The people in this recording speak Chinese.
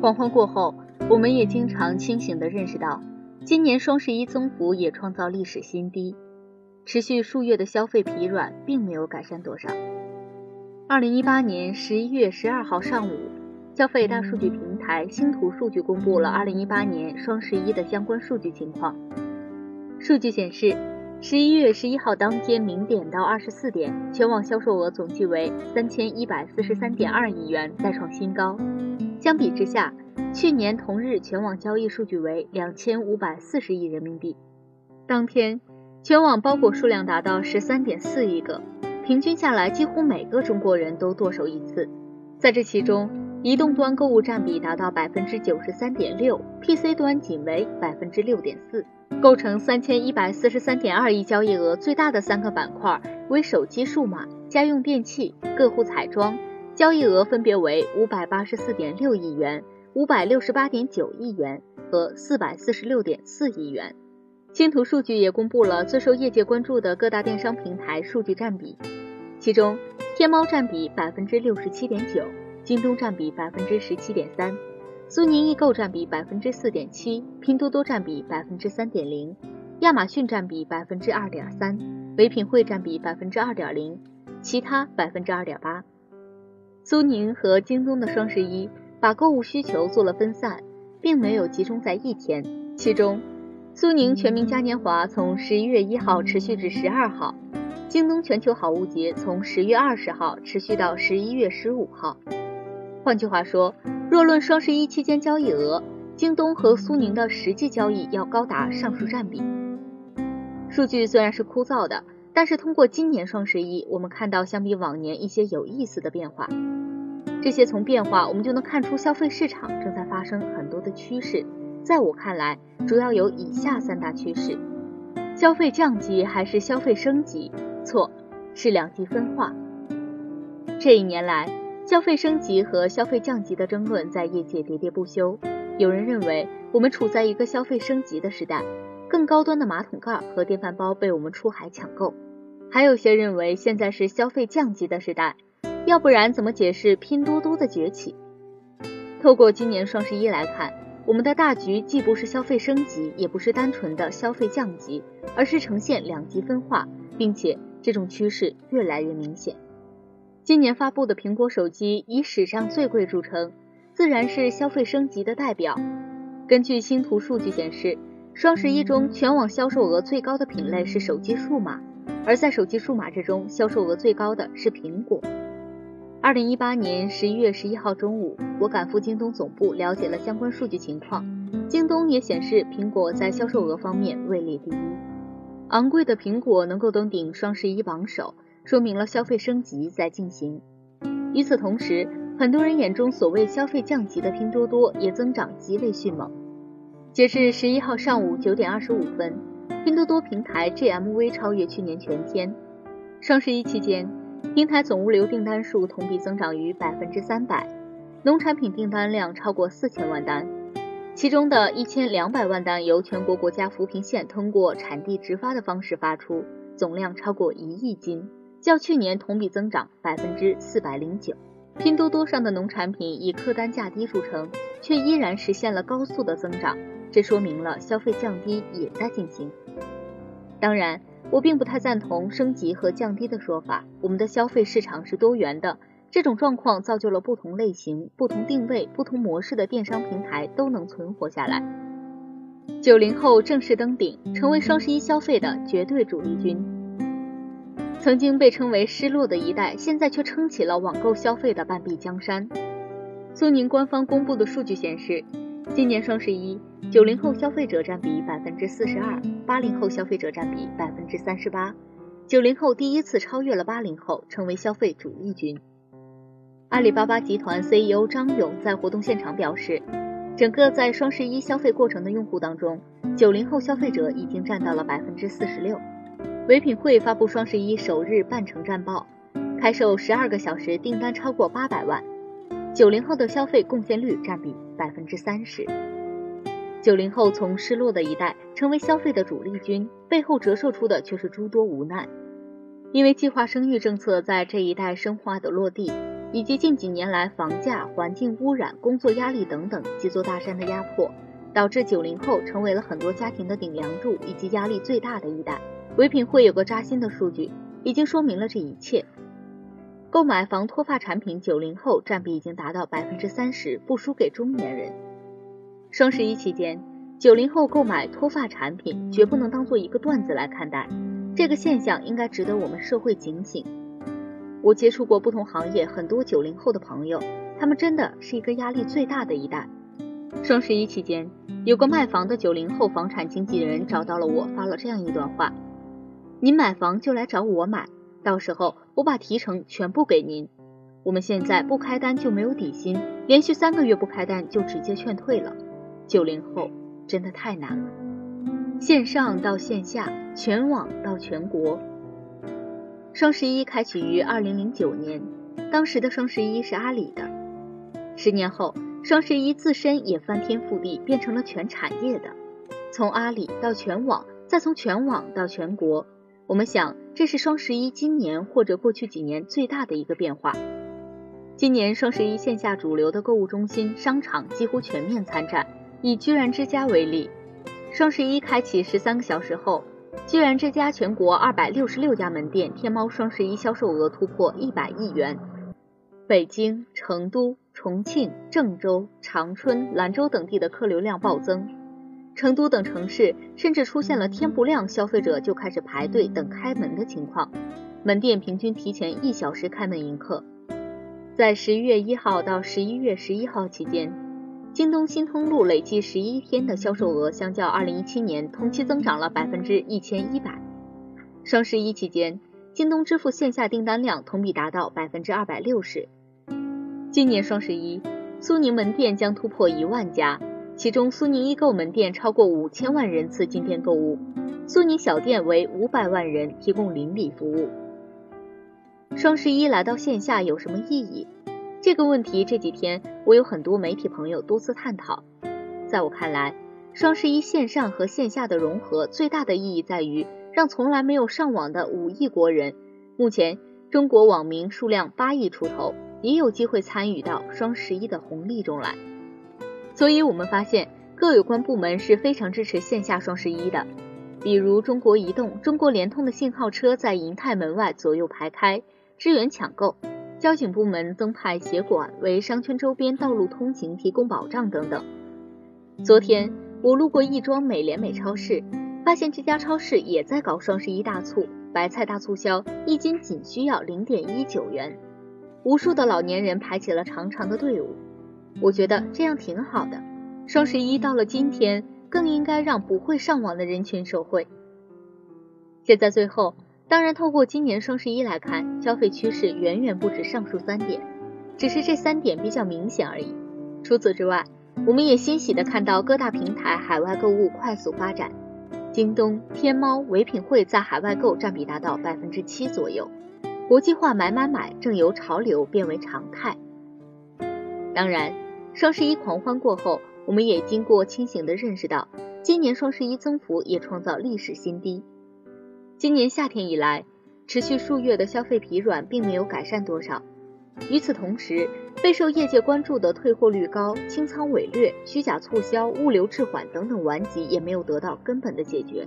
黄昏过后，我们也经常清醒地认识到，今年双十一增幅也创造历史新低，持续数月的消费疲软并没有改善多少。二零一八年十一月十二号上午，消费大数据平台星图数据公布了二零一八年双十一的相关数据情况。数据显示，十一月十一号当天零点到二十四点，全网销售额总计为三千一百四十三点二亿元，再创新高。相比之下，去年同日全网交易数据为两千五百四十亿人民币。当天，全网包裹数量达到十三点四亿个，平均下来几乎每个中国人都剁手一次。在这其中，移动端购物占比达到百分之九十三点六，PC 端仅为百分之六点四。构成三千一百四十三点二亿交易额最大的三个板块为手机数码、家用电器、个护彩妆。交易额分别为五百八十四点六亿元、五百六十八点九亿元和四百四十六点四亿元。星图数据也公布了最受业界关注的各大电商平台数据占比，其中天猫占比百分之六十七点九，京东占比百分之十七点三，苏宁易购占比百分之四点七，拼多多占比百分之三点零，亚马逊占比百分之二点三，唯品会占比百分之二点零，其他百分之二点八。苏宁和京东的双十一把购物需求做了分散，并没有集中在一天。其中，苏宁全民嘉年华从十一月一号持续至十二号，京东全球好物节从十月二十号持续到十一月十五号。换句话说，若论双十一期间交易额，京东和苏宁的实际交易要高达上述占比。数据虽然是枯燥的。但是通过今年双十一，我们看到相比往年一些有意思的变化。这些从变化我们就能看出消费市场正在发生很多的趋势。在我看来，主要有以下三大趋势：消费降级还是消费升级？错，是两极分化。这一年来，消费升级和消费降级的争论在业界喋喋不休。有人认为我们处在一个消费升级的时代。更高端的马桶盖和电饭煲被我们出海抢购，还有些认为现在是消费降级的时代，要不然怎么解释拼多多的崛起？透过今年双十一来看，我们的大局既不是消费升级，也不是单纯的消费降级，而是呈现两极分化，并且这种趋势越来越明显。今年发布的苹果手机以史上最贵著称，自然是消费升级的代表。根据星图数据显示。双十一中，全网销售额最高的品类是手机数码，而在手机数码之中，销售额最高的是苹果。二零一八年十一月十一号中午，我赶赴京东总部了解了相关数据情况，京东也显示苹果在销售额方面位列第一。昂贵的苹果能够登顶双十一榜首，说明了消费升级在进行。与此同时，很多人眼中所谓消费降级的拼多多也增长极为迅猛。截至十一号上午九点二十五分，拼多多平台 GMV 超越去年全天。双十一期间，平台总物流订单数同比增长逾百分之三百，农产品订单量超过四千万单，其中的一千两百万单由全国国家扶贫县通过产地直发的方式发出，总量超过一亿斤，较去年同比增长百分之四百零九。拼多多上的农产品以客单价低著称，却依然实现了高速的增长。这说明了消费降低也在进行。当然，我并不太赞同升级和降低的说法。我们的消费市场是多元的，这种状况造就了不同类型、不同定位、不同模式的电商平台都能存活下来。九零后正式登顶，成为双十一消费的绝对主力军。曾经被称为失落的一代，现在却撑起了网购消费的半壁江山。苏宁官方公布的数据显示。今年双十一，九零后消费者占比百分之四十二，八零后消费者占比百分之三十八。九零后第一次超越了八零后，成为消费主力军。阿里巴巴集团 CEO 张勇在活动现场表示，整个在双十一消费过程的用户当中，九零后消费者已经占到了百分之四十六。唯品会发布双十一首日半程战报，开售十二个小时订单超过八百万。九零后的消费贡献率占比百分之三十。九零后从失落的一代成为消费的主力军，背后折射出的却是诸多无奈。因为计划生育政策在这一代深化的落地，以及近几年来房价、环境污染、工作压力等等几座大山的压迫，导致九零后成为了很多家庭的顶梁柱以及压力最大的一代。唯品会有个扎心的数据，已经说明了这一切。购买防脱发产品，九零后占比已经达到百分之三十，不输给中年人。双十一期间，九零后购买脱发产品绝不能当做一个段子来看待，这个现象应该值得我们社会警醒。我接触过不同行业很多九零后的朋友，他们真的是一个压力最大的一代。双十一期间，有个卖房的九零后房产经纪人找到了我，发了这样一段话：您买房就来找我买，到时候我把提成全部给您。我们现在不开单就没有底薪，连续三个月不开单就直接劝退了。九零后真的太难了，线上到线下，全网到全国。双十一开启于二零零九年，当时的双十一是阿里的。十年后，双十一自身也翻天覆地，变成了全产业的。从阿里到全网，再从全网到全国，我们想，这是双十一今年或者过去几年最大的一个变化。今年双十一线下主流的购物中心、商场几乎全面参战。以居然之家为例，双十一开启十三个小时后，居然之家全国二百六十六家门店天猫双十一销售额突破一百亿元。北京、成都、重庆、郑州、长春、兰州等地的客流量暴增，成都等城市甚至出现了天不亮消费者就开始排队等开门的情况，门店平均提前一小时开门迎客。在十一月一号到十一月十一号期间。京东新通路累计十一天的销售额，相较二零一七年同期增长了百分之一千一百。双十一期间，京东支付线下订单量同比达到百分之二百六十。今年双十一，苏宁门店将突破一万家，其中苏宁易购门店超过五千万人次进店购物，苏宁小店为五百万人提供邻里服务。双十一来到线下有什么意义？这个问题这几天我有很多媒体朋友多次探讨。在我看来，双十一线上和线下的融合最大的意义在于让从来没有上网的五亿国人，目前中国网民数量八亿出头，也有机会参与到双十一的红利中来。所以，我们发现各有关部门是非常支持线下双十一的，比如中国移动、中国联通的信号车在银泰门外左右排开，支援抢购。交警部门增派协管，为商圈周边道路通行提供保障等等。昨天我路过亦庄美廉美超市，发现这家超市也在搞双十一大促，白菜大促销，一斤仅需要零点一九元。无数的老年人排起了长长的队伍，我觉得这样挺好的。双十一到了今天，更应该让不会上网的人群受惠。现在最后。当然，透过今年双十一来看，消费趋势远远不止上述三点，只是这三点比较明显而已。除此之外，我们也欣喜的看到各大平台海外购物快速发展，京东、天猫、唯品会在海外购占比达到百分之七左右，国际化买买买正由潮流变为常态。当然，双十一狂欢过后，我们也经过清醒的认识到，今年双十一增幅也创造历史新低。今年夏天以来，持续数月的消费疲软并没有改善多少。与此同时，备受业界关注的退货率高、清仓伪劣、虚假促销、物流滞缓等等顽疾也没有得到根本的解决。